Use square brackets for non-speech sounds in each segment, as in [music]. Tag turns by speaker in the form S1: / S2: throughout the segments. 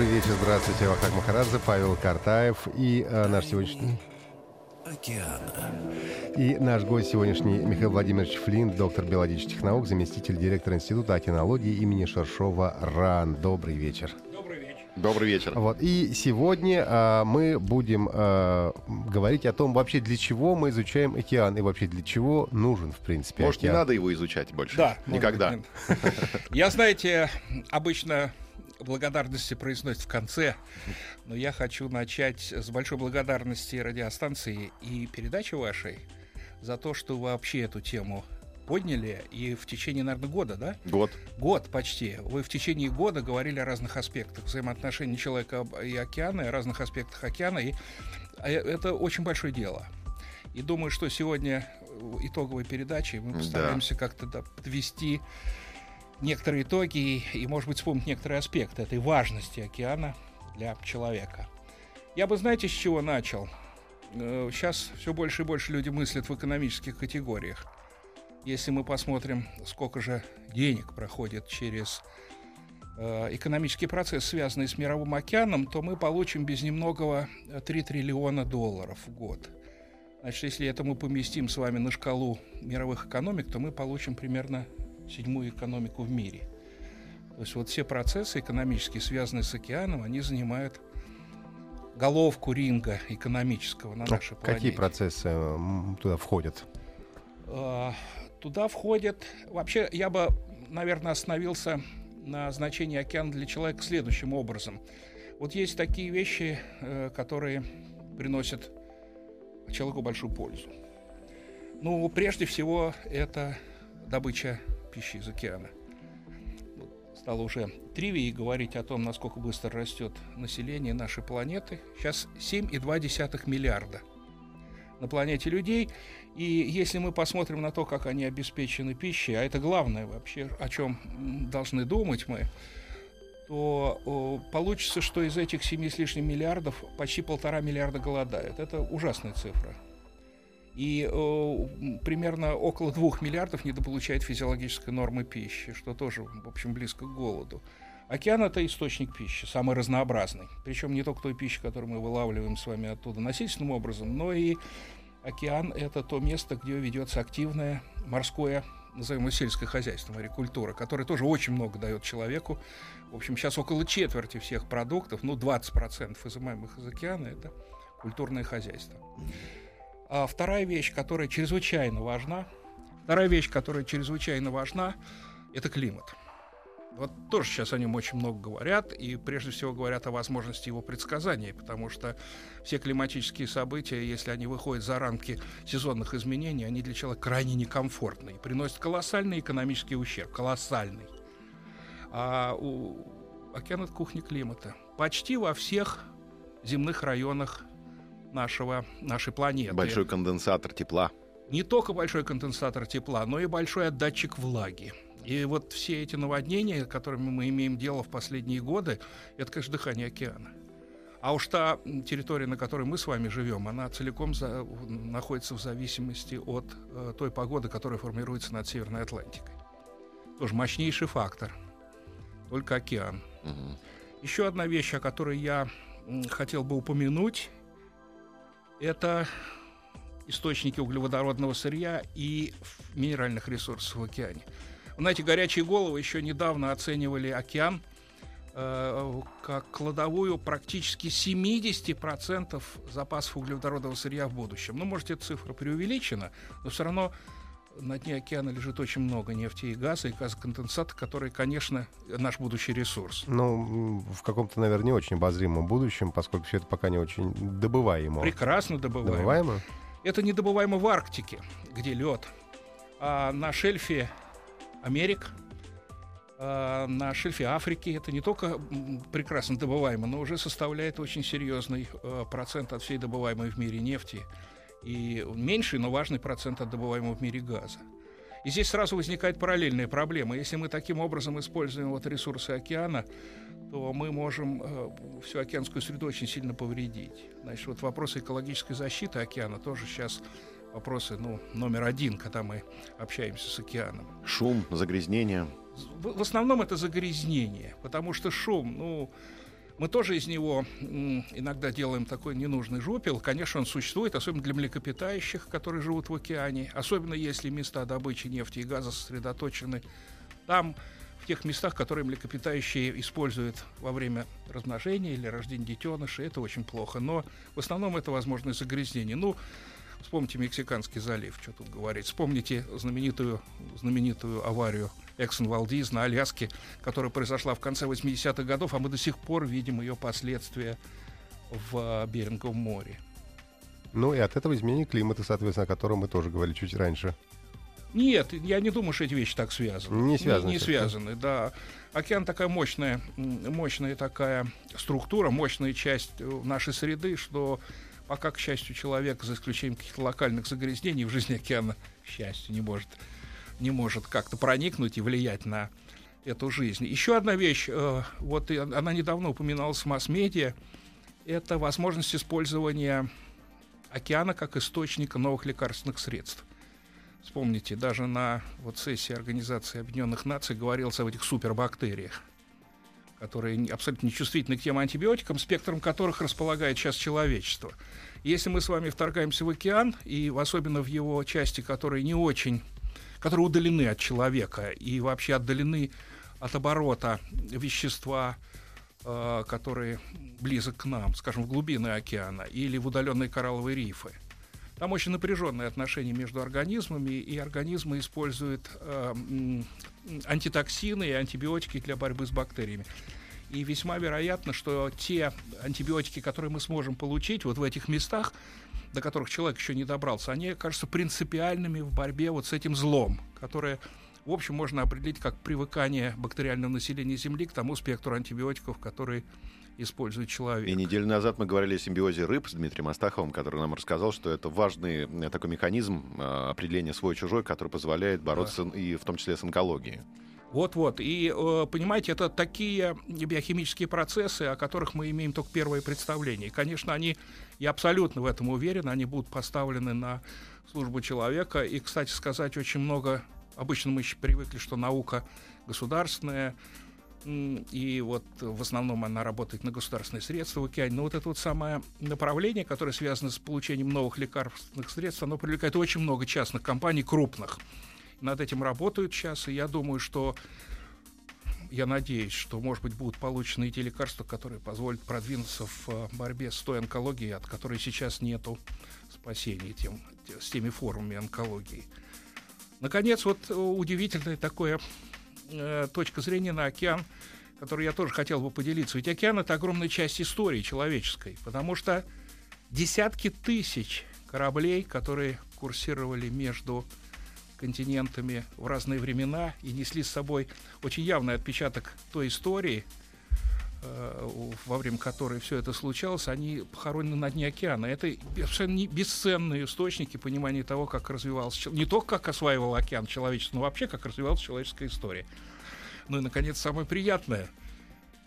S1: Добрый вечер, здравствуйте, Вахтанг Махарадзе, Павел Картаев и э, наш сегодняшний...
S2: Океана.
S1: И наш гость сегодняшний Михаил Владимирович Флинт, доктор биологических наук, заместитель директора Института океанологии имени Шершова РАН. Добрый вечер.
S3: Добрый вечер.
S1: Вот. И сегодня а, мы будем а, говорить о том, вообще для чего мы изучаем океан и вообще для чего нужен, в принципе,
S3: Может, не
S1: океан.
S3: надо его изучать больше?
S4: Да.
S3: Никогда.
S4: быть. Я, знаете, обычно благодарности произносят в конце, но я хочу начать с большой благодарности радиостанции и передачи вашей за то, что вы вообще эту тему подняли и в течение, наверное, года, да?
S3: Год.
S4: Год почти. Вы в течение года говорили о разных аспектах взаимоотношений человека и океана, о разных аспектах океана, и э, это очень большое дело. И думаю, что сегодня э, итоговой передачи мы
S3: Да.
S4: постараемся как-то да, подвести некоторые итоги и, и, может быть, вспомнить некоторые аспекты этой важности океана для человека. Я бы, знаете, с чего начал? Сейчас все больше и больше люди мыслят в экономических категориях. Если мы посмотрим, сколько же денег проходит через э, экономический процесс, связанный с мировым океаном, то мы получим без немногого э, 3 триллиона долларов в год. Значит, если это мы поместим с вами на шкалу мировых экономик, то мы получим примерно седьмую экономику в мире. То есть вот все процессы экономические, связанные с океаном, они занимают головку ринга экономического на
S1: Ну,
S4: нашей планете.
S1: Какие процессы м, туда входят?
S4: Э, Туда входит... Вообще, я бы, наверное, остановился на значении океана для человека следующим образом. Вот есть такие вещи, э, которые приносят человеку большую пользу. Ну, прежде всего, это добыча пищи из океана. Стало уже тривией говорить о том, насколько быстро растет население нашей планеты. Сейчас 7,2 миллиарда на планете людей. И если мы посмотрим на то, как они обеспечены пищей, а это главное вообще, о чем должны думать мы, то о, получится, что из этих 7 с лишним миллиардов почти полтора миллиарда голодают. Это ужасная цифра. И м, примерно около двух миллиардов недополучает физиологической нормы пищи, что тоже, в общем, близко к голоду. Океан это источник пищи, самый разнообразный. Причем не только той пищи, которую мы вылавливаем с вами оттуда насильственным образом, но и океан это то место, где ведется активное морское, назовем его сельское хозяйство, морекультура, которое тоже очень много дает человеку. В общем, сейчас около четверти всех продуктов, ну 20% изымаемых из океана, это культурное хозяйство. А вторая вещь, которая чрезвычайно важна, вторая вещь, которая чрезвычайно важна, это климат. Вот тоже сейчас о нем очень много говорят, и прежде всего говорят о возможности его предсказания, потому что все климатические события, если они выходят за рамки сезонных изменений, они для человека крайне некомфортны и приносят колоссальный экономический ущерб, колоссальный. А у океан это кухня климата. Почти во всех земных районах нашего, нашей планеты.
S3: Большой конденсатор тепла.
S4: Не только большой конденсатор тепла, но и большой отдатчик влаги. И вот все эти наводнения, которыми мы имеем дело в последние годы, это, конечно, дыхание океана. А уж та территория, на которой мы с вами живем, она целиком за- находится в зависимости от э, той погоды, которая формируется над Северной Атлантикой. Тоже мощнейший фактор. Только океан.
S3: Мгм.
S4: Еще одна вещь, о которой я хотел бы упомянуть, это источники углеводородного сырья и минеральных ресурсов в океане. Знаете, горячие головы еще недавно оценивали океан э, как кладовую практически 70% запасов углеводородного сырья в будущем. Ну, может, эта цифра преувеличена, но все равно на дне океана лежит очень много нефти и газа, и газоконденсата, который, конечно, наш будущий ресурс.
S1: Ну, в каком-то, наверное, не очень обозримом будущем, поскольку все это пока не очень добываемо.
S4: Прекрасно добываем.
S1: Добываемо?
S4: Это не добываемо в Арктике, где лед, а на шельфе Америк, э, на шельфе Африки. Это не только прекрасно добываемо, но уже составляет очень серьезный э, процент от всей добываемой в мире нефти. И меньший, но важный процент от добываемого в мире газа. И здесь сразу возникает параллельная проблема. Если мы таким образом используем вот ресурсы океана, то мы можем э, всю океанскую среду очень сильно повредить. Значит, вот вопросы экологической защиты океана тоже сейчас вопросы ну, номер один, когда мы общаемся с океаном.
S3: Шум, загрязнение.
S4: В, в основном это загрязнение, потому что шум, ну, мы тоже из него иногда делаем такой ненужный жупел. Конечно, он существует, особенно для млекопитающих, которые живут в океане. Особенно если места добычи нефти и газа сосредоточены там, в тех местах, которые млекопитающие используют во время размножения или рождения детенышей. Это очень плохо. Но в основном это возможное загрязнение. Ну, Вспомните Мексиканский залив, что тут говорить. Вспомните знаменитую, знаменитую аварию Эксон Валдиз на Аляске, которая произошла в конце 80-х годов, а мы до сих пор видим ее последствия в Беринговом море.
S1: Ну и от этого изменение климата, соответственно, о котором мы тоже говорили чуть раньше.
S4: Нет, я не думаю, что эти вещи так связаны.
S1: Не связаны.
S4: Не, не связаны, да. Океан такая мощная, мощная такая структура, мощная часть э, нашей среды, что пока, к счастью, человек, за исключением каких-то локальных загрязнений в жизни океана, к счастью, не может не может как-то проникнуть и влиять на эту жизнь. Еще одна вещь, э, вот она недавно упоминалась в масс-медиа, это возможность использования океана как источника новых лекарственных средств. Вспомните, даже на вот сессии Организации Объединенных Наций говорилось об этих супербактериях, которые абсолютно нечувствительны к тем антибиотикам, спектром которых располагает сейчас человечество. Если мы с вами вторгаемся в океан, и особенно в его части, которые не очень которые удалены от человека и вообще отдалены от оборота вещества, э, которые близок к нам, скажем, в глубины океана или в удаленные коралловые рифы. Там очень напряженные отношения между организмами, и организмы используют э, антитоксины и антибиотики для борьбы с бактериями. И весьма вероятно, что те антибиотики, которые мы сможем получить вот в этих местах, до которых человек еще не добрался, они кажутся принципиальными в борьбе вот с этим злом, которое, в общем, можно определить как привыкание бактериального населения Земли к тому спектру антибиотиков, которые использует человек.
S3: И неделю назад мы говорили о симбиозе рыб с Дмитрием Астаховым, который нам рассказал, что это важный э, такой механизм э, определения свой-чужой, который позволяет бороться да. и в том числе с онкологией.
S4: Вот-вот. И, э, понимаете, это такие биохимические процессы, о которых мы имеем только первое представление. И, конечно, они, я абсолютно в этом уверен, они будут поставлены на службу человека. И, кстати сказать, очень много... Обычно мы еще привыкли, что наука государственная, и вот в основном она работает на государственные средства в океане. Но вот это вот самое направление, которое связано с получением новых лекарственных средств, оно привлекает очень много частных компаний, крупных над этим работают сейчас, и я думаю, что я надеюсь, что, может быть, будут получены те лекарства, которые позволят продвинуться в э, борьбе с той онкологией, от которой сейчас нету спасения тем, с теми формами онкологии. Наконец, вот э, удивительная такая э, точка зрения на океан, которой я тоже хотел бы поделиться. Ведь океан — это огромная часть истории человеческой, потому что десятки тысяч кораблей, которые курсировали между континентами в разные времена и несли с собой очень явный отпечаток той истории, э, во время которой все это случалось, они похоронены на дне океана. Это совершенно бесценные источники понимания того, как развивался не только как осваивал океан человечество, но вообще как развивалась человеческая история. Ну и, наконец, самое приятное.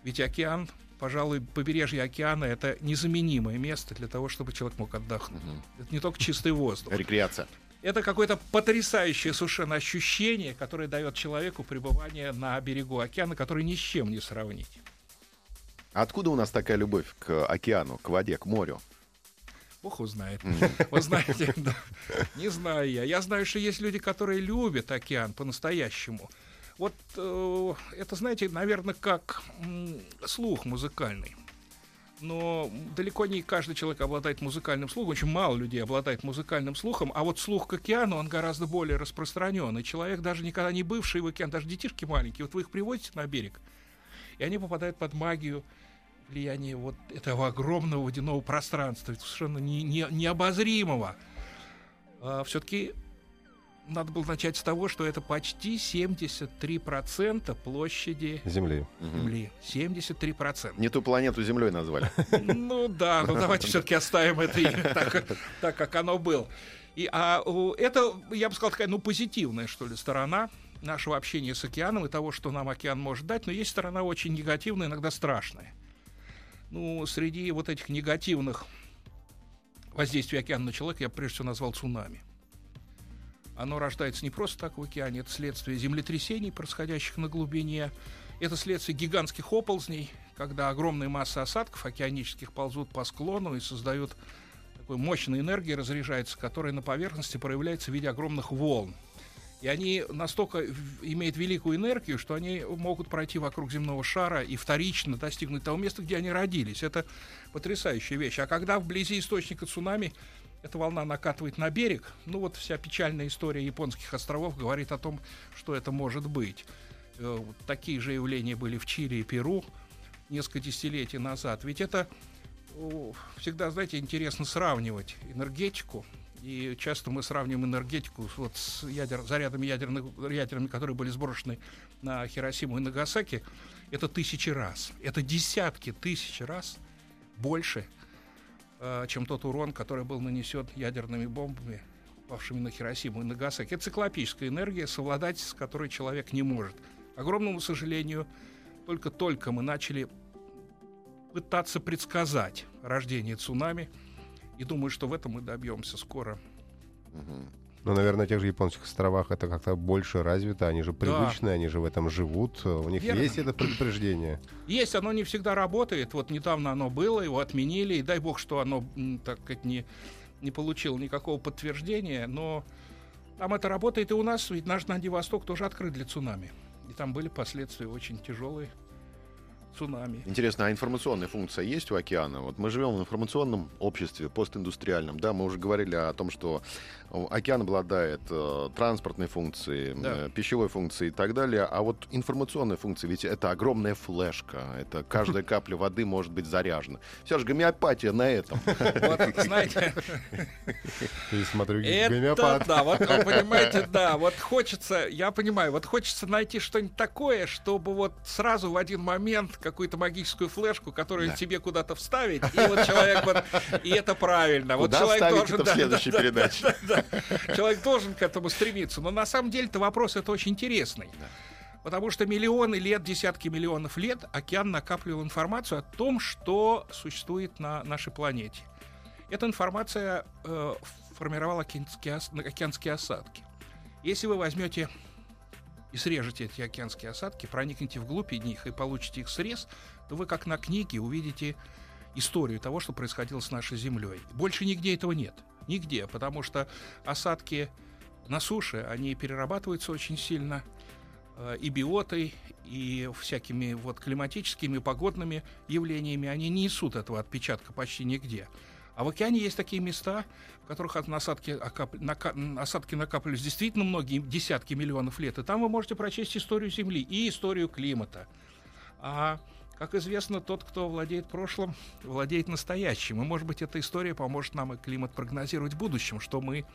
S4: Ведь океан, пожалуй, побережье океана — это незаменимое место для того, чтобы человек мог отдохнуть. Угу. Это не только чистый воздух.
S3: Рекреация
S4: это какое-то потрясающее совершенно ощущение, которое дает человеку пребывание на берегу океана, который ни с чем не сравнить.
S3: Откуда у нас такая любовь к океану, к воде, к морю?
S4: Бог узнает. Mm. Вы знаете, [laughs] да, не знаю я. Я знаю, что есть люди, которые любят океан по-настоящему. Вот э, это, знаете, наверное, как м, слух музыкальный но далеко не каждый человек обладает музыкальным слухом, очень мало людей обладает музыкальным слухом, а вот слух к океану, он гораздо более распространен, и человек, даже никогда не бывший в океан, даже детишки маленькие, вот вы их приводите на берег, и они попадают под магию влияния вот этого огромного водяного пространства, совершенно не, не, необозримого. А, все-таки надо было начать с того, что это почти 73% площади
S1: Земли.
S4: Земли. 73%.
S3: Не ту планету Землей назвали.
S4: Ну да, ну [laughs] давайте все-таки оставим это [laughs] так, как оно было. И, а это, я бы сказал, такая, ну, позитивная, что ли, сторона нашего общения с океаном и того, что нам океан может дать, но есть сторона очень негативная, иногда страшная. Ну, среди вот этих негативных воздействий океана на человека я прежде всего назвал цунами. Оно рождается не просто так в океане, это следствие землетрясений, происходящих на глубине, это следствие гигантских оползней, когда огромные массы осадков океанических ползут по склону и создают такой мощной энергии, разряжается, которая на поверхности проявляется в виде огромных волн. И они настолько имеют великую энергию, что они могут пройти вокруг земного шара и вторично достигнуть того места, где они родились. Это потрясающая вещь. А когда вблизи источника цунами эта волна накатывает на берег, ну вот вся печальная история японских островов говорит о том, что это может быть. Э, вот Такие же явления были в Чили и Перу несколько десятилетий назад. Ведь это всегда, знаете, интересно сравнивать энергетику. И часто мы сравниваем энергетику вот с ядер, зарядами ядерных, ядерными, которые были сброшены на Хиросиму и Нагасаки. Это тысячи раз. Это десятки тысяч раз больше, чем тот урон, который был нанесен ядерными бомбами, упавшими на Хиросиму и Нагасаки. Это циклопическая энергия, совладать с которой человек не может. К огромному сожалению, только-только мы начали пытаться предсказать рождение цунами. И думаю, что в этом мы добьемся скоро.
S3: Мгм.
S1: Ну, наверное, на тех же японских островах это как-то больше развито, они же привычные, они же в этом живут. э, У них
S4: Верно.
S1: есть это предупреждение.
S4: Есть, оно не всегда работает. Вот недавно оно было, его отменили, и дай бог, что оно, так сказать, не, не получило никакого подтверждения, но там это работает и у нас, ведь наш Владивосток тоже открыт для цунами. И там были последствия очень тяжелые цунами.
S3: Интересно, а информационная функция есть у океана? Вот мы живем в информационном обществе, постиндустриальном, да, мы уже говорили о том, что о, океан обладает э, транспортной функцией,
S4: Да.
S3: э, пищевой функцией и так далее, а вот информационная функция, ведь это огромная флешка, это каждая капля воды может быть заряжена. Все же гомеопатия на этом. [laughs]
S4: Вот, знаете,
S1: И смотрю,
S4: Это
S1: гомеопат.
S4: да, вот понимаете, да, вот хочется, я понимаю, вот хочется найти что-нибудь такое, чтобы вот сразу в один момент какую-то магическую флешку, которую
S3: Да.
S4: тебе куда-то вставить, и вот человек вот, и это правильно. вот
S3: Куда
S4: человек
S3: вставить
S4: должен,
S3: это в
S4: да,
S3: следующей
S4: да, да,
S3: передаче?
S4: да, да, да. Человек должен к этому стремиться. Но на самом деле-то вопрос это очень интересный. Потому что миллионы лет, десятки миллионов лет океан накапливал информацию о том, что существует на нашей планете. Эта информация э, формировала океанские, океанские осадки. Если вы возьмете и срежете эти океанские осадки, проникнете вглубь них и получите их срез, то вы как на книге увидите историю того, что происходило с нашей Землей. Больше нигде этого нет. Нигде, потому что осадки на суше, они перерабатываются очень сильно э, и биотой, и всякими вот климатическими, погодными явлениями, они не несут этого отпечатка почти нигде. А в океане есть такие места, в которых от насадки, окап- нака- м, осадки накапливались действительно многие десятки миллионов лет. И там вы можете прочесть историю Земли и историю климата. А, как известно, тот, кто владеет прошлым, владеет настоящим. И, может быть, эта история поможет нам и климат прогнозировать в будущем, что мы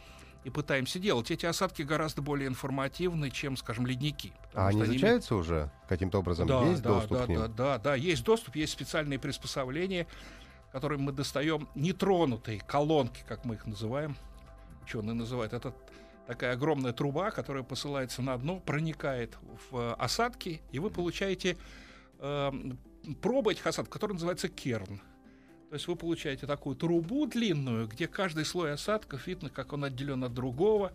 S4: и пытаемся делать. Эти осадки гораздо более информативны, чем, скажем, ледники.
S1: А они
S4: что они
S1: изучаются уже каким-то образом?
S4: да,
S1: есть
S4: да,
S1: доступ
S4: да,
S1: к ним?
S4: да, да, да, есть доступ, есть специальные приспособления, которыми мы достаем нетронутые колонки, как мы их называем. Ученые называют это такая огромная труба, которая посылается на дно, проникает в э, осадки, и вы получаете э, пробу этих осадков, которая называется керн. То есть вы получаете такую трубу длинную, где каждый слой осадков видно, как он отделен от другого,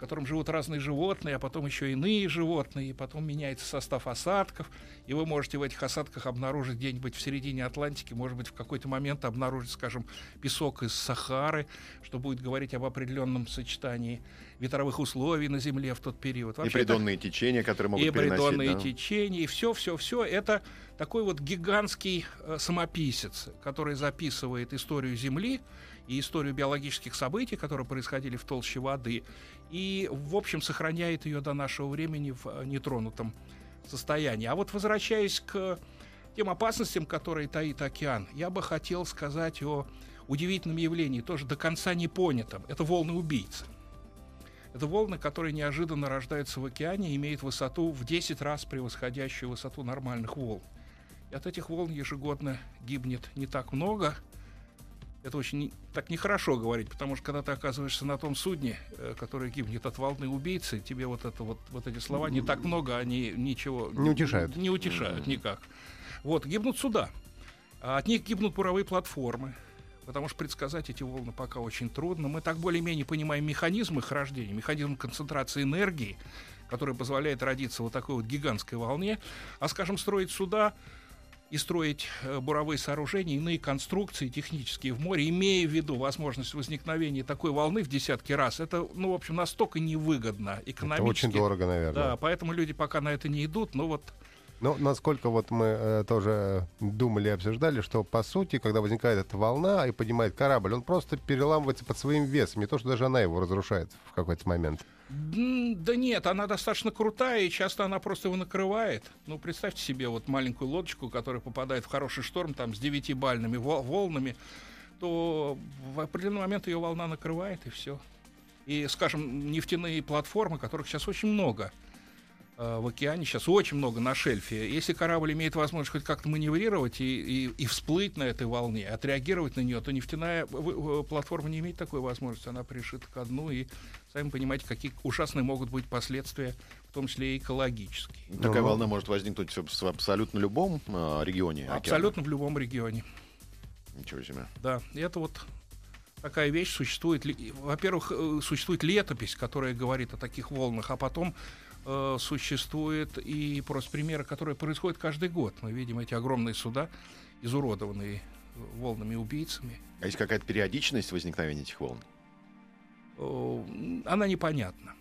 S4: в котором живут разные животные, а потом еще иные животные, и потом меняется состав осадков, и вы можете в этих осадках обнаружить где-нибудь в середине Атлантики, может быть, в какой-то момент обнаружить, скажем, песок из Сахары, что будет говорить об определенном сочетании ветровых условий на Земле в тот период.
S3: И
S4: Вообще это-
S3: придонные течения, которые могут
S4: и
S3: переносить.
S4: придонные
S3: да.
S4: течения, и все, все, все. Это такой вот гигантский э, самописец, который записывает историю Земли и историю биологических событий, которые происходили в толще воды, и, в общем, сохраняет ее до нашего времени в э, нетронутом состоянии. А вот возвращаясь к тем опасностям, которые таит океан, я бы хотел сказать о удивительном явлении, тоже до конца не понятом. Это волны убийцы. Это волны, которые неожиданно рождаются в океане и имеют высоту в 10 раз превосходящую высоту нормальных волн. И от этих волн ежегодно гибнет не так много. Это очень так нехорошо говорить, потому что когда ты оказываешься на том судне, э, которое гибнет от волны убийцы, тебе вот это вот, вот эти слова не так много, они ничего
S1: Не утешают.
S4: Не утешают никак. Вот, гибнут суда. А от них гибнут буровые платформы, потому что предсказать эти волны пока очень трудно. Мы так более-менее понимаем механизм их рождения, механизм концентрации энергии, который позволяет родиться вот такой вот гигантской волне. А, скажем, строить суда и строить э, буровые сооружения, иные конструкции технические в море, имея в виду возможность возникновения такой волны в десятки раз, это, ну, в общем, настолько невыгодно экономически.
S1: Это очень дорого, наверное.
S4: Да, поэтому люди пока на это не идут, но вот
S1: Ну, насколько вот мы э, тоже думали и обсуждали, что по сути, когда возникает эта волна и поднимает корабль, он просто переламывается под своим весом. Не то, что даже она его разрушает в какой-то момент.
S4: Да нет, она достаточно крутая, и часто она просто его накрывает. Ну, представьте себе вот маленькую лодочку, которая попадает в хороший шторм там с девятибальными вол- волнами, то в определенный момент ее волна накрывает, и все. И, скажем, нефтяные платформы, которых сейчас очень много в океане, сейчас очень много на шельфе. Если корабль имеет возможность хоть как-то маневрировать и, и, и всплыть на этой волне, отреагировать на нее, то нефтяная в- платформа не имеет такой возможности. Она пришита ко дну, и сами понимаете, какие ужасные могут быть последствия, в том числе и экологические.
S3: Такая
S1: Ну.
S3: волна может возникнуть в абсолютно любом э, регионе океана.
S4: Абсолютно в любом регионе.
S3: Ничего себе.
S4: Да, и это вот такая вещь существует. Во-первых, э, существует летопись, которая говорит о таких волнах, а потом э, существует и просто примеры, которые происходят каждый год. Мы видим эти огромные суда, изуродованные э, волнами-убийцами.
S3: А есть какая-то периодичность возникновения этих волн?
S4: Она непонятна.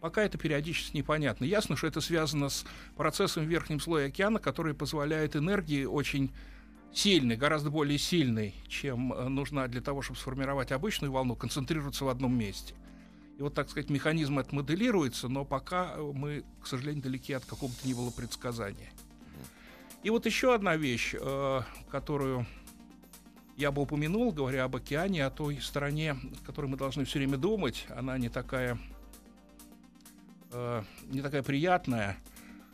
S4: Пока эта периодичность непонятна. Ясно, что это связано с процессом в верхнем слое океана, который позволяет энергии очень сильной, гораздо более сильной, чем э, нужна для того, чтобы сформировать обычную волну, концентрироваться в одном месте. И вот, так сказать, механизм это моделируется, но пока э, мы, к сожалению, далеки от какого-то ни было предсказания. И вот еще одна вещь, э, которую я бы упомянул, говоря об океане, о той стороне, о которой мы должны все время думать, она не такая, э, не такая приятная,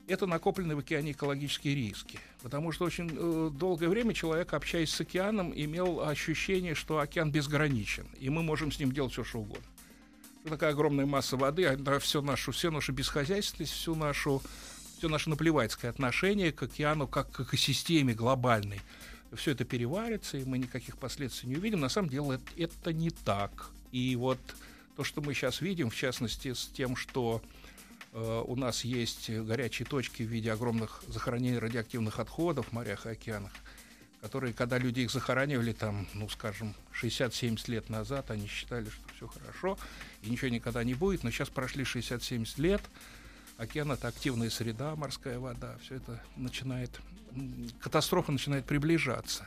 S4: это накопленные в океане экологические риски. Потому что очень э, долгое время человек, общаясь с океаном, имел ощущение, что океан безграничен, и мы можем с ним делать все, что угодно. Такая огромная масса воды, она все нашу, все нашу бесхозяйственность, всю нашу, все наше наплевательское отношение к океану как к экосистеме глобальной. Все это переварится, и мы никаких последствий не увидим. На самом деле это, это не так. И вот то, что мы сейчас видим, в частности, с тем, что э, у нас есть горячие точки в виде огромных захоронений радиоактивных отходов в морях и океанах, которые, когда люди их захоранивали, там, ну, скажем, 60-70 лет назад, они считали, что все хорошо, и ничего никогда не будет, но сейчас прошли 60-70 лет, океан — это активная среда, морская вода, все это начинает, катастрофа начинает приближаться.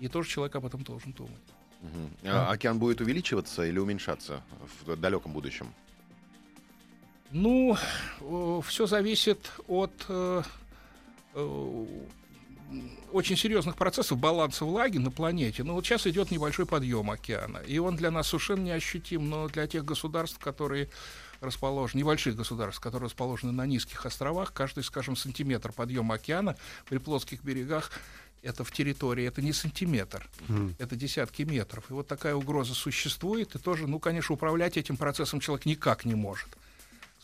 S4: И тоже человек об этом должен думать.
S3: Мгм. А океан будет увеличиваться или уменьшаться в далеком будущем?
S4: Ну, все зависит от э, э, очень серьезных процессов баланса влаги на планете. Ну, вот сейчас идет небольшой подъем океана, и он для нас совершенно неощутим, но для тех государств, которые расположены, небольших государств, которые расположены на низких островах, каждый, скажем, сантиметр подъема океана при плоских берегах это в территории, это не сантиметр, это десятки метров. И вот такая угроза существует, и тоже, ну, конечно, управлять этим процессом человек никак не может.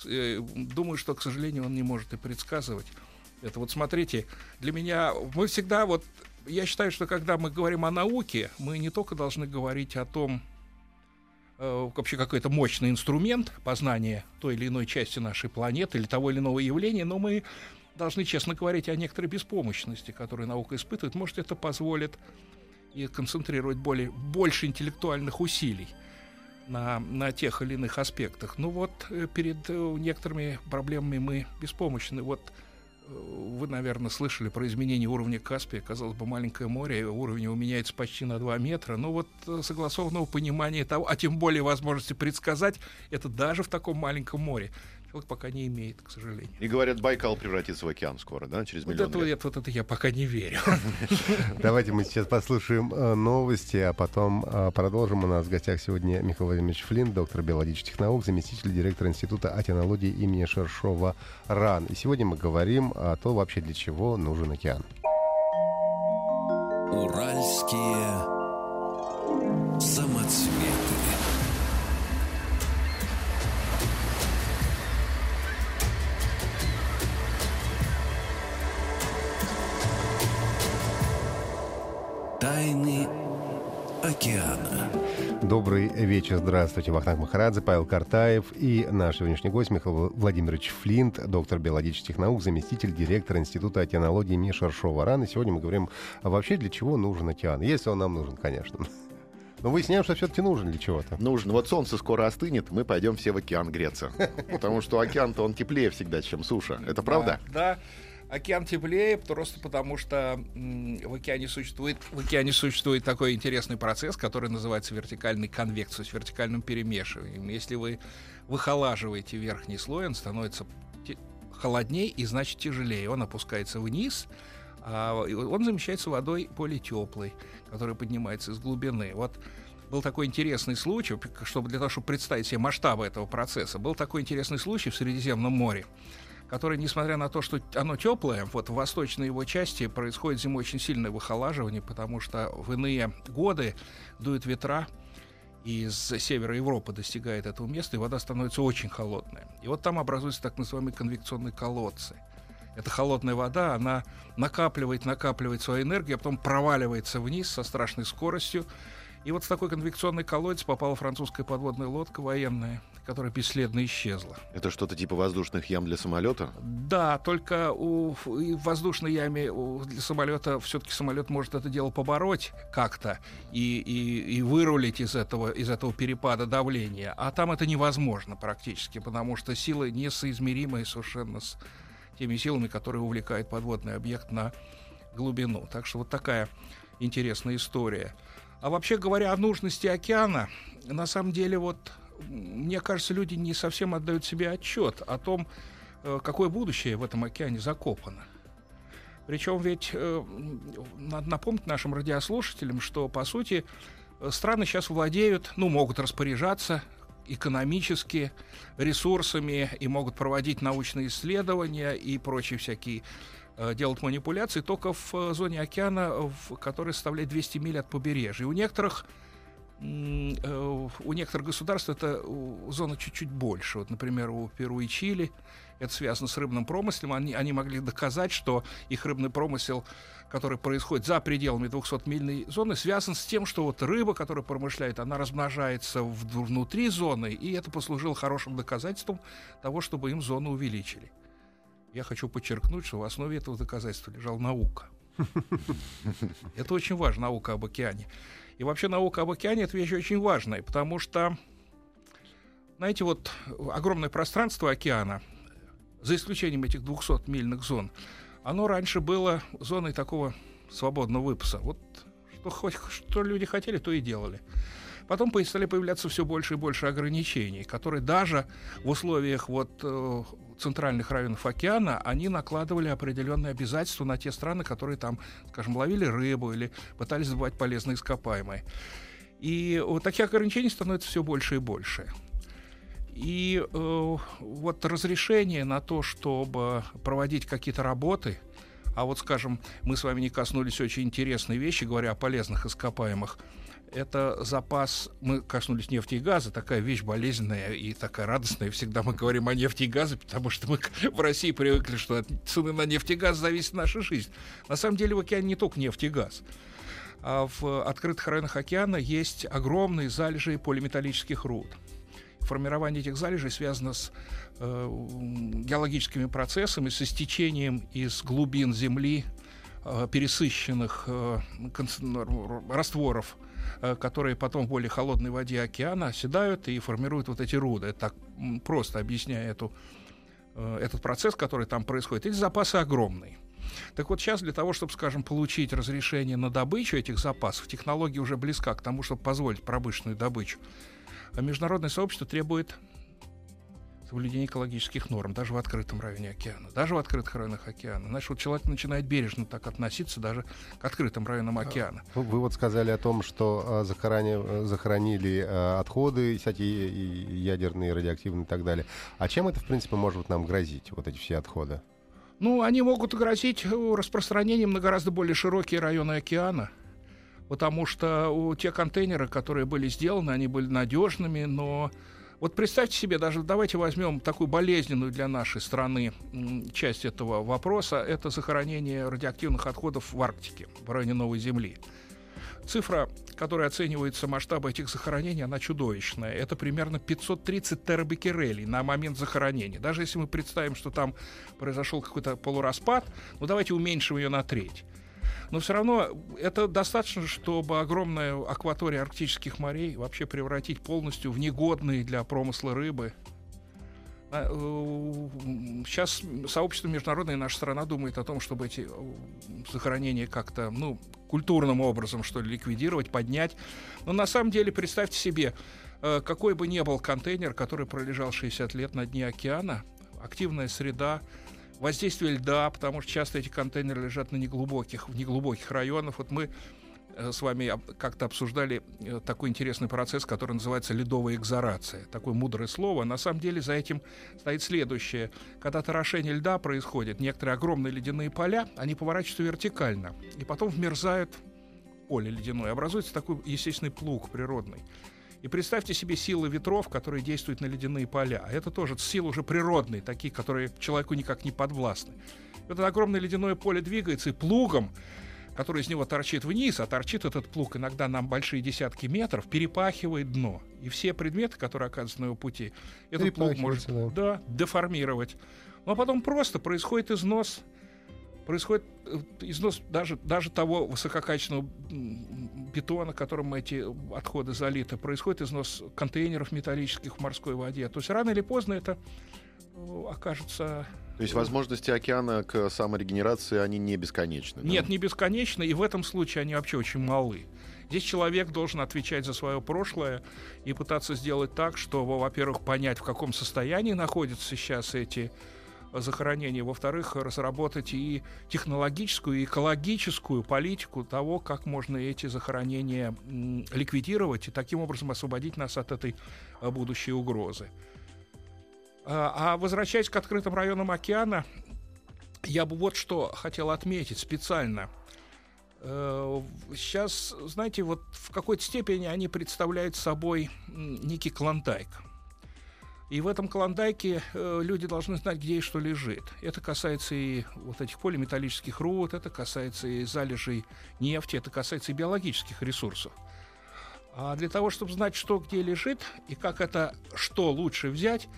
S4: Э, Думаю, что, к сожалению, он не может и предсказывать. Это вот смотрите, для меня мы всегда вот я считаю, что когда мы говорим о науке, мы не только должны говорить о том, э, вообще какой-то мощный инструмент познания той или иной части нашей планеты или того или иного явления, но мы должны честно говорить о некоторой беспомощности, которую наука испытывает. Может, это позволит и концентрировать более, больше интеллектуальных усилий на, на тех или иных аспектах. Ну вот э, перед э, некоторыми проблемами мы беспомощны. Вот вы, наверное, слышали про изменение уровня Каспия. Казалось бы, маленькое море, уровень его меняется почти на 2 метра. Но вот э, согласованного понимания того, а тем более возможности предсказать, это даже в таком маленьком море. Человек пока не имеет, к сожалению.
S3: И говорят, Байкал превратится в океан скоро, да, через
S4: Вот
S3: миллион
S4: это,
S3: лет.
S4: вот, вот это я пока не верю. [laughs]
S1: Давайте мы сейчас послушаем э, новости, а потом э, продолжим. У нас в гостях сегодня Михаил Владимирович Флинт, доктор биологических наук, заместитель директора Института океанологии имени Шершова РАН. И сегодня мы говорим о том, вообще для чего нужен океан.
S2: Уральские самоцветы. Тайны океана.
S1: Добрый вечер, здравствуйте. Вахтанг Махарадзе, Павел Картаев и наш сегодняшний гость Михаил Владимирович Флинт, доктор биологических наук, заместитель директора Института океанологии имени Шаршова РАН. И сегодня мы говорим а вообще для чего нужен океан. Если он нам нужен, конечно. [laughs] Но выясняем, что все-таки нужен для чего-то.
S3: Нужно. Вот солнце скоро остынет, мы пойдем все в океан греться. Потому что океан-то он теплее всегда, чем суша. Это правда?
S4: Да. Океан теплее просто потому, что в океане существует в океане существует такой интересный процесс, который называется вертикальной конвекцией, есть вертикальным перемешиванием. Если вы выхолаживаете верхний слой, он становится холоднее и значит тяжелее. Он опускается вниз, а он замещается водой более теплой, которая поднимается из глубины. Вот был такой интересный случай, чтобы для того, чтобы представить себе масштабы этого процесса, был такой интересный случай в Средиземном море который, несмотря на то, что оно теплое, вот в восточной его части происходит зимой очень сильное выхолаживание, потому что в иные годы дуют ветра, из севера Европы достигает этого места, и вода становится очень холодная. И вот там образуются так называемые конвекционные колодцы. Эта холодная вода, она накапливает, накапливает свою энергию, а потом проваливается вниз со страшной скоростью. И вот в такой конвекционный колодец попала французская подводная лодка военная, которая бесследно исчезла.
S3: Это что-то типа воздушных ям для самолета?
S4: Да, только у, в воздушной яме для самолета все-таки самолет может это дело побороть как-то и, и, и вырулить из этого, из этого перепада давления. А там это невозможно практически, потому что силы несоизмеримые совершенно с теми силами, которые увлекают подводный объект на глубину. Так что вот такая интересная история. А вообще говоря о нужности океана, на самом деле вот мне кажется, люди не совсем отдают себе отчет о том, э, какое будущее в этом океане закопано. Причем ведь э, надо напомнить нашим радиослушателям, что по сути э, страны сейчас владеют, ну, могут распоряжаться экономически ресурсами и могут проводить научные исследования и прочие всякие делать манипуляции только в зоне океана, в, которая составляет 200 миль от побережья. У некоторых у некоторых государств это э, зона чуть-чуть больше. Вот, например, у Перу и Чили это связано с рыбным промыслом. Они, они могли доказать, что их рыбный промысел, который происходит за пределами 200-мильной зоны, связан с тем, что вот рыба, которая промышляет, она размножается в- внутри зоны, и это послужило хорошим доказательством того, чтобы им зону увеличили. Я хочу подчеркнуть, что в основе этого доказательства лежала наука. [laughs] Это очень важно, наука об океане. И вообще наука об океане — это вещь очень важная, потому что, знаете, вот огромное пространство океана, за исключением этих 200-мильных зон, оно раньше было зоной такого свободного выпаса. Вот что, хоть, что люди хотели, то и делали. Потом по- стали появляться все больше и больше ограничений, которые даже в условиях вот, э, центральных районов океана, они накладывали определенные обязательства на те страны, которые там, скажем, ловили рыбу или пытались добывать полезные ископаемые. И вот таких ограничений становится все больше и больше. И э, вот разрешение на то, чтобы проводить какие-то работы, а вот, скажем, мы с вами не коснулись очень интересной вещи, говоря о полезных ископаемых, это запас, мы коснулись нефти и газа, такая вещь болезненная и такая радостная. Всегда мы говорим о нефти и газе, потому что мы [laughs] в России привыкли, что от цены на нефть и газ зависит наша жизнь. На самом деле в океане не только нефть и газ. А в открытых районах океана есть огромные залежи полиметаллических руд. Формирование этих залежей связано с э, геологическими процессами, с истечением из глубин Земли э, пересыщенных э, растворов, которые потом в более холодной воде океана оседают и формируют вот эти руды. Это так просто объясняя эту, э, этот процесс, который там происходит. Эти запасы огромные. Так вот сейчас для того, чтобы, скажем, получить разрешение на добычу этих запасов, технология уже близка к тому, чтобы позволить промышленную добычу, а международное сообщество требует соблюдение экологических норм, даже в открытом районе океана, даже в открытых районах океана. Значит, вот человек начинает бережно так относиться даже к открытым районам океана.
S1: Ну, Вы вот сказали о том, что а, захорони- э, захоронили а, отходы всякие ядерные, радиоактивные и так далее. А чем это, в принципе, может нам грозить, вот эти все отходы?
S4: Ну, они могут грозить э, распространением на гораздо более широкие районы океана. Потому что у те контейнеры, которые были сделаны, они были надежными, но вот представьте себе, даже давайте возьмем такую болезненную для нашей страны часть этого вопроса, это захоронение радиоактивных отходов в Арктике, в районе Новой Земли. Цифра, которая оценивается масштаба этих захоронений, она чудовищная. Это примерно 530 терабекерелей на момент захоронения. Даже если мы представим, что там произошел какой-то полураспад, ну давайте уменьшим ее на треть. Но все равно это достаточно, чтобы огромная акватория арктических морей вообще превратить полностью в негодные для промысла рыбы. А, э, Сейчас сообщество международное, наша страна думает о том, чтобы эти э, захоронения как-то, ну, культурным образом, что ли, ликвидировать, поднять. Но на самом деле, представьте себе, э, какой бы ни был контейнер, который пролежал 60 лет на дне океана, активная среда, воздействие льда, потому что часто эти контейнеры лежат на неглубоких, в неглубоких районах. Вот мы э, с вами как-то обсуждали э, такой интересный процесс, который называется ледовая экзорация. Такое мудрое слово. На самом деле за этим стоит следующее. Когда торошение льда происходит, некоторые огромные ледяные поля, они поворачиваются вертикально и потом вмерзают в поле ледяное. Образуется такой естественный плуг природный. И представьте себе силы ветров, которые действуют на ледяные поля. А это тоже силы уже природные, такие, которые человеку никак не подвластны. Это огромное ледяное поле двигается, и плугом, который из него торчит вниз, а торчит этот плуг иногда на большие десятки метров, перепахивает дно. И все предметы, которые оказываются на его пути, этот плуг может да, деформировать. А потом просто происходит износ происходит э, износ даже, даже того высококачественного бетона, которым эти отходы залиты, происходит износ контейнеров металлических в морской воде. То есть рано или поздно это э, окажется...
S3: То есть возможности океана к саморегенерации, они не бесконечны. да?
S4: Нет, не бесконечно, и в этом случае они вообще очень малы. Здесь человек должен отвечать за свое прошлое и пытаться сделать так, чтобы, во-первых, понять, в каком состоянии находятся сейчас эти захоронения, во-вторых, разработать и технологическую, и экологическую политику того, как можно эти захоронения ликвидировать и таким образом освободить нас от этой э, будущей угрозы. А а возвращаясь к открытым районам океана, я бы вот что хотел отметить специально. Э, Сейчас, знаете, вот в какой-то степени они представляют собой некий клондайк. И в этом клондайке э, люди должны знать, где и что лежит. Это касается и вот этих полиметаллических руд, это касается и залежей нефти, это касается и биологических ресурсов. А для того, чтобы знать, что где лежит и как это что лучше взять,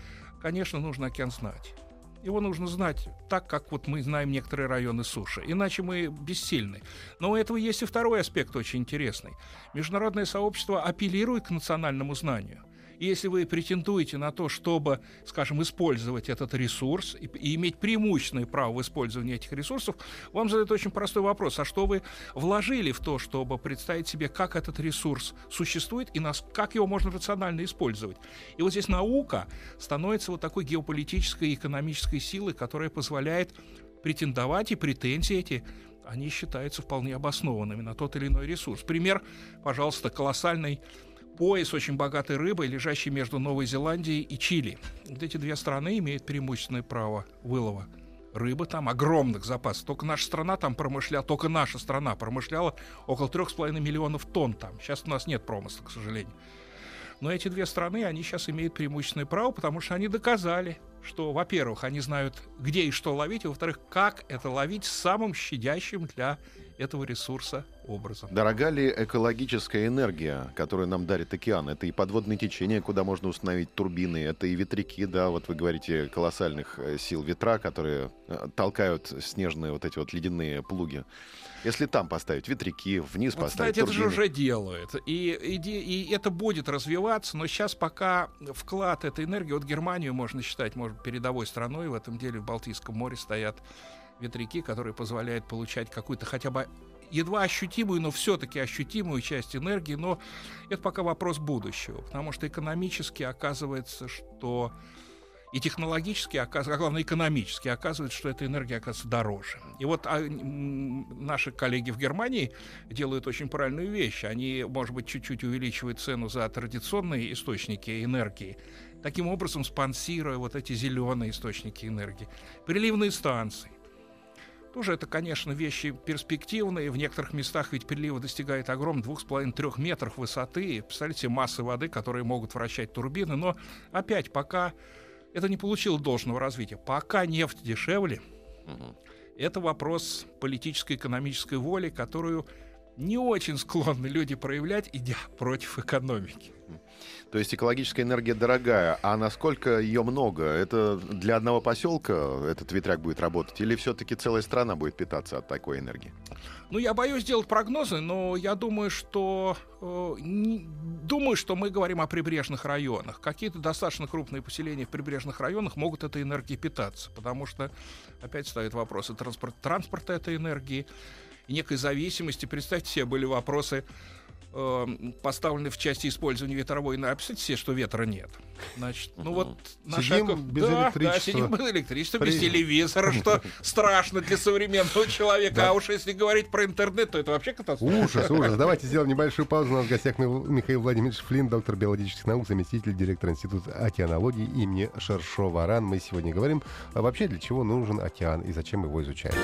S4: конечно, нужно океан знать. Его нужно знать так, как вот мы знаем некоторые районы суши. Иначе мы бессильны. Но у этого есть и второй аспект очень интересный. Международное сообщество апеллирует к национальному знанию. И если вы претендуете на то, чтобы, скажем, использовать этот ресурс и, и иметь преимущественное право в использовании этих ресурсов, вам задают очень простой вопрос. А что вы вложили в то, чтобы представить себе, как этот ресурс существует и нас, как его можно рационально использовать? И вот здесь наука становится вот такой геополитической и экономической силой, которая позволяет претендовать, и претензии эти они считаются вполне обоснованными на тот или иной ресурс. Пример, пожалуйста, колоссальный пояс очень богатой рыбой, лежащий между Новой Зеландией и Чили. Вот эти две страны имеют преимущественное право вылова рыбы там, огромных запасов. Только наша страна там промышляла, только наша страна промышляла около 3,5 миллионов тонн там. Сейчас у нас нет промысла, к сожалению. Но эти две страны, они сейчас имеют преимущественное право, потому что они доказали, что, во-первых, они знают, где и что ловить, и, во-вторых, как это ловить самым щадящим для этого ресурса образом.
S3: Дорога ли экологическая энергия, которую нам дарит океан? Это и подводные течения, куда можно установить турбины, это и ветряки, да, вот вы говорите, колоссальных э, сил ветра, которые э, толкают снежные вот эти вот ледяные плуги. Если там поставить ветряки, вниз
S4: Вот,
S3: поставить
S4: кстати, это же
S3: турбины.
S4: уже делают. И, иде- и это будет развиваться, но сейчас пока вклад этой энергии, вот Германию можно считать, может, передовой страной в этом деле, в Балтийском море стоят ветряки, которые позволяют получать какую-то хотя бы едва ощутимую, но все-таки ощутимую часть энергии, но это пока вопрос будущего, потому что экономически оказывается, что и технологически, а главное экономически, оказывается, что эта энергия оказывается дороже. И вот а, наши коллеги в Германии делают очень правильную вещь. Они, может быть, чуть-чуть увеличивают цену за традиционные источники энергии, таким образом спонсируя вот эти зеленые источники энергии. Приливные станции. Тоже это, конечно, вещи перспективные. В некоторых местах ведь прилива достигает огром 2,5-3 метров высоты. Представляете, массы воды, которые могут вращать турбины. Но опять, пока это не получило должного развития, пока нефть дешевле, угу. это вопрос политической экономической воли, которую не очень склонны люди проявлять, идя против экономики.
S3: То есть экологическая энергия дорогая, а насколько ее много? Это для одного поселка этот ветряк будет работать, или все-таки целая страна будет питаться от такой энергии?
S4: Ну, я боюсь делать прогнозы, но я думаю, что э, не, думаю, что мы говорим о прибрежных районах. Какие-то достаточно крупные поселения в прибрежных районах могут этой энергией питаться, потому что опять стоят вопросы транспорт, транспорта этой энергии и некой зависимости. Представьте себе, были вопросы э, поставлены в части использования ветровой энергии. Представьте себе, что ветра нет. Значит, ну вот
S1: наша... Сидим без да, электричества. Да, сидим
S4: без электричества, При... без телевизора, что [laughs] страшно для современного человека. А уж если говорить про интернет, то это вообще катастрофа.
S1: Ужас, ужас. Давайте сделаем небольшую паузу. У нас в гостях Михаил Владимирович Флинн, доктор биологических наук, заместитель директора Института океанологии имени Шершова-Ран. Мы сегодня говорим а вообще для чего нужен океан и зачем его изучать.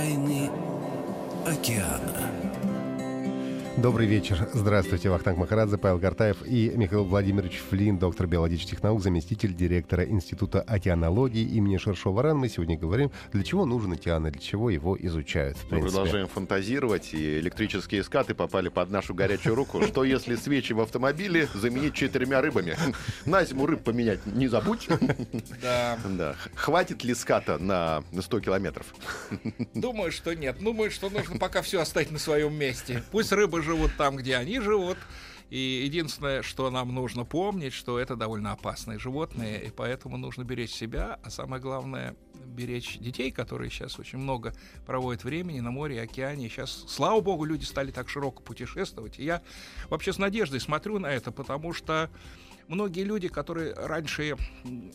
S2: Тайны океана.
S1: Добрый вечер. Здравствуйте, Вахтанг Махарадзе, Павел Гартаев и Михаил Владимирович Флин, доктор биологических наук, заместитель директора Института океанологии имени Шершова-Ран. Мы сегодня говорим, для чего нужен океан и для чего его изучают.
S3: Мы продолжаем фантазировать, и электрические скаты попали под нашу горячую руку. Что если свечи в автомобиле заменить четырьмя рыбами? На зиму рыб поменять не забудь. Да. да. Хватит ли ската на 100 километров?
S4: Думаю, что нет. Думаю, что нужно пока все оставить на своем месте. Пусть рыбы живут там, где они живут. И единственное, что нам нужно помнить, что это довольно опасные животные, и поэтому нужно беречь себя, а самое главное беречь детей, которые сейчас очень много проводят времени на море и океане. сейчас, слава богу, люди стали так широко путешествовать. И я вообще с надеждой смотрю на это, потому что многие люди, которые раньше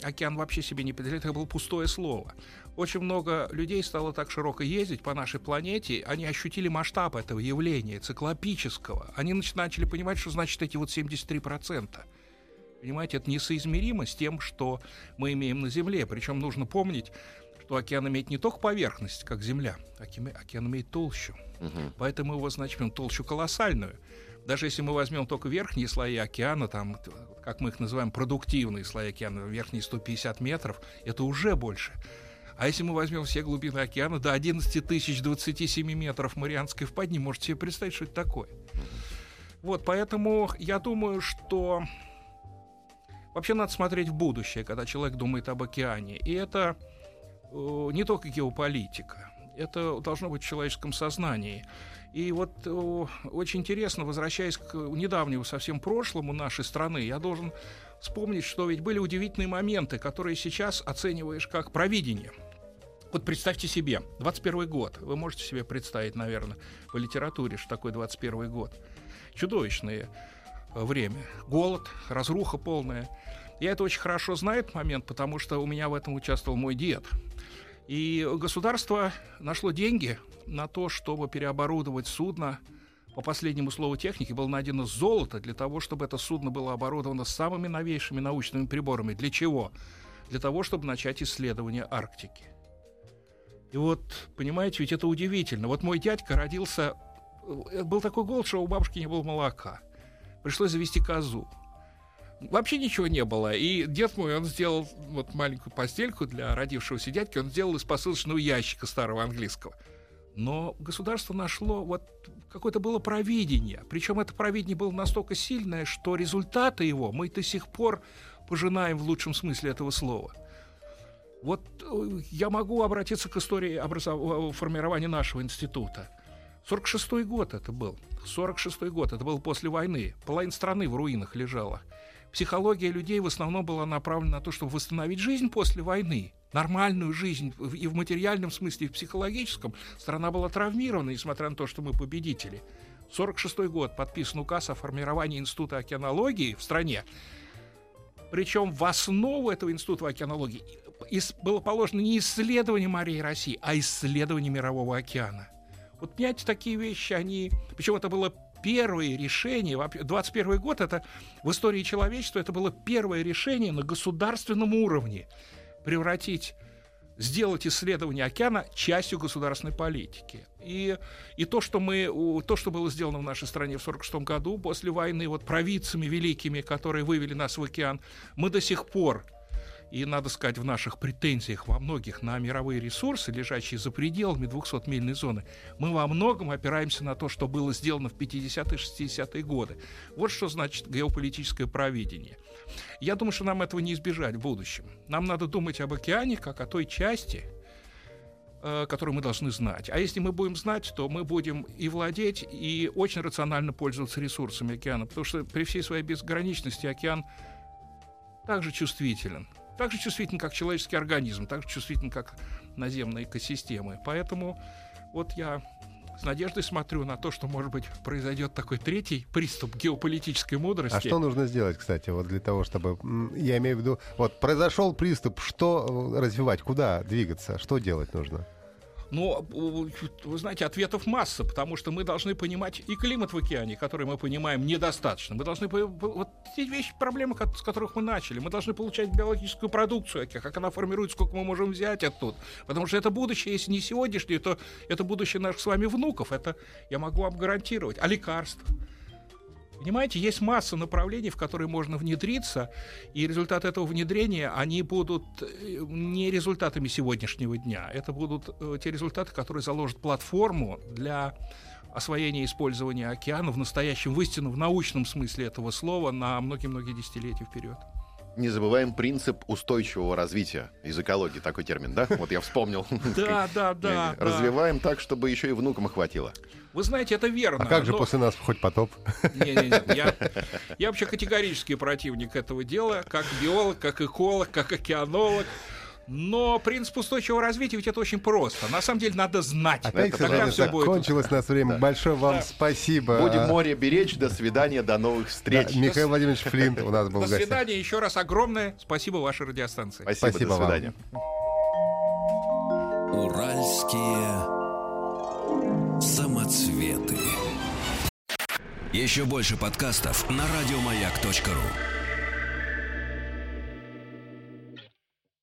S4: океан вообще себе не определяли, это было пустое слово. Очень много людей стало так широко ездить по нашей планете, они ощутили масштаб этого явления, циклопического. Они начали понимать, что значит эти вот 73%. Понимаете, это несоизмеримо с тем, что мы имеем на Земле. Причем нужно помнить, что океан имеет не только поверхность, как Земля, океан имеет толщу. Угу. Поэтому его значим толщу колоссальную. Даже если мы возьмем только верхние слои океана, там, как мы их называем, продуктивные слои океана, верхние 150 метров, это уже больше. А если мы возьмем все глубины океана до 11 тысяч 27 метров Марианской впадины, можете себе представить, что это такое. Вот, поэтому я думаю, что вообще надо смотреть в будущее, когда человек думает об океане. И это э, не только геополитика, это должно быть в человеческом сознании. И вот э, очень интересно, возвращаясь к недавнему совсем прошлому нашей страны, я должен вспомнить, что ведь были удивительные моменты, которые сейчас оцениваешь как провидение. Вот представьте себе, 21 год, вы можете себе представить, наверное, по литературе, что такое 21 год. Чудовищное э, время. Голод, разруха полная. Я это очень хорошо знаю, этот момент, потому что у меня в этом участвовал мой дед. И государство нашло деньги на то, чтобы переоборудовать судно. По последнему слову техники было найдено золото для того, чтобы это судно было оборудовано самыми новейшими научными приборами. Для чего? Для того, чтобы начать исследование Арктики. И вот, понимаете, ведь это удивительно. Вот мой дядька родился... Э, был такой голод, что у бабушки не было молока. Пришлось завести козу вообще ничего не было. И дед мой, он сделал вот маленькую постельку для родившегося дядьки, он сделал из посылочного ящика старого английского. Но государство нашло вот какое-то было провидение. Причем это провидение было настолько сильное, что результаты его мы до сих пор пожинаем в лучшем смысле этого слова. Вот э, я могу обратиться к истории образов... формирования нашего института. 46-й год это был. 46-й год, это был после войны. Половина страны в руинах лежала психология людей в основном была направлена на то, чтобы восстановить жизнь после войны. нормальную жизнь и в материальном смысле, и в психологическом, страна была травмирована, несмотря на то, что мы победители. 46 год подписан указ о формировании Института океанологии в стране. Причем в основу этого Института океанологии было положено не исследование морей России, а исследование Мирового океана. Вот понимаете, такие вещи, они... Причем это было первое решение, 21 год, это в истории человечества, это было первое решение на государственном уровне превратить сделать исследование океана частью государственной политики. И, и то, что мы, то, что было сделано в нашей стране в 1946 году после войны, вот провидцами великими, которые вывели нас в океан, мы до сих пор и, надо сказать, в наших претензиях во многих на мировые ресурсы, лежащие за пределами 200-мильной зоны, мы во многом опираемся на то, что было сделано в 50-е, 60-е годы. Вот что значит геополитическое провидение. Я думаю, что нам этого не избежать в будущем. Нам надо думать об океане как о той части, э, которую мы должны знать. А если мы будем знать, то мы будем и владеть, и очень рационально пользоваться ресурсами океана, потому что при всей своей безграничности океан также чувствителен так же чувствителен, как человеческий организм, так же чувствителен, как наземные экосистемы. Поэтому вот я с надеждой смотрю на то, что, может быть, произойдет такой третий приступ геополитической мудрости.
S1: А что нужно сделать, кстати, вот для того, чтобы, я имею в виду, вот произошел приступ, что э, развивать, куда двигаться, что делать нужно?
S4: Но, вы знаете, ответов масса, потому что мы должны понимать и климат в океане, который мы понимаем недостаточно. Мы должны... Вот те вещи, проблемы, с которых мы начали. Мы должны получать биологическую продукцию, как она формируется, сколько мы можем взять оттуда. Потому что это будущее, если не сегодняшнее, то это будущее наших с вами внуков. Это я могу вам гарантировать. А лекарства? Понимаете, есть масса направлений, в которые можно внедриться, и результаты этого внедрения, они будут э, не результатами сегодняшнего дня, это будут э, те результаты, которые заложат платформу для освоения и использования океана в настоящем, в истинном, в научном смысле этого слова на многие-многие десятилетия вперед.
S3: Не забываем принцип устойчивого развития из экологии, такой термин, да? Вот я вспомнил. [laughs] [laughs]
S4: Да, да, да.
S3: Развиваем так, чтобы еще и внукам хватило.
S4: Вы знаете, это верно.
S1: А как же после нас хоть потоп? [laughs]
S4: Не-не-не, я, я вообще категорический противник этого дела, как биолог, как эколог, как океанолог. Но принцип устойчивого развития ведь это очень просто. На самом деле надо знать.
S1: Опять, это, тогда все будет. Кончилось нас время. Да. Большое вам да. спасибо.
S3: Будем море беречь. До свидания. До новых встреч.
S1: Да, Михаил Владимирович Флинт у нас был
S4: До свидания. Еще раз огромное спасибо вашей радиостанции.
S3: Спасибо. спасибо до свидания.
S2: Вам. Уральские самоцветы. Еще больше подкастов на радиомаяк.ру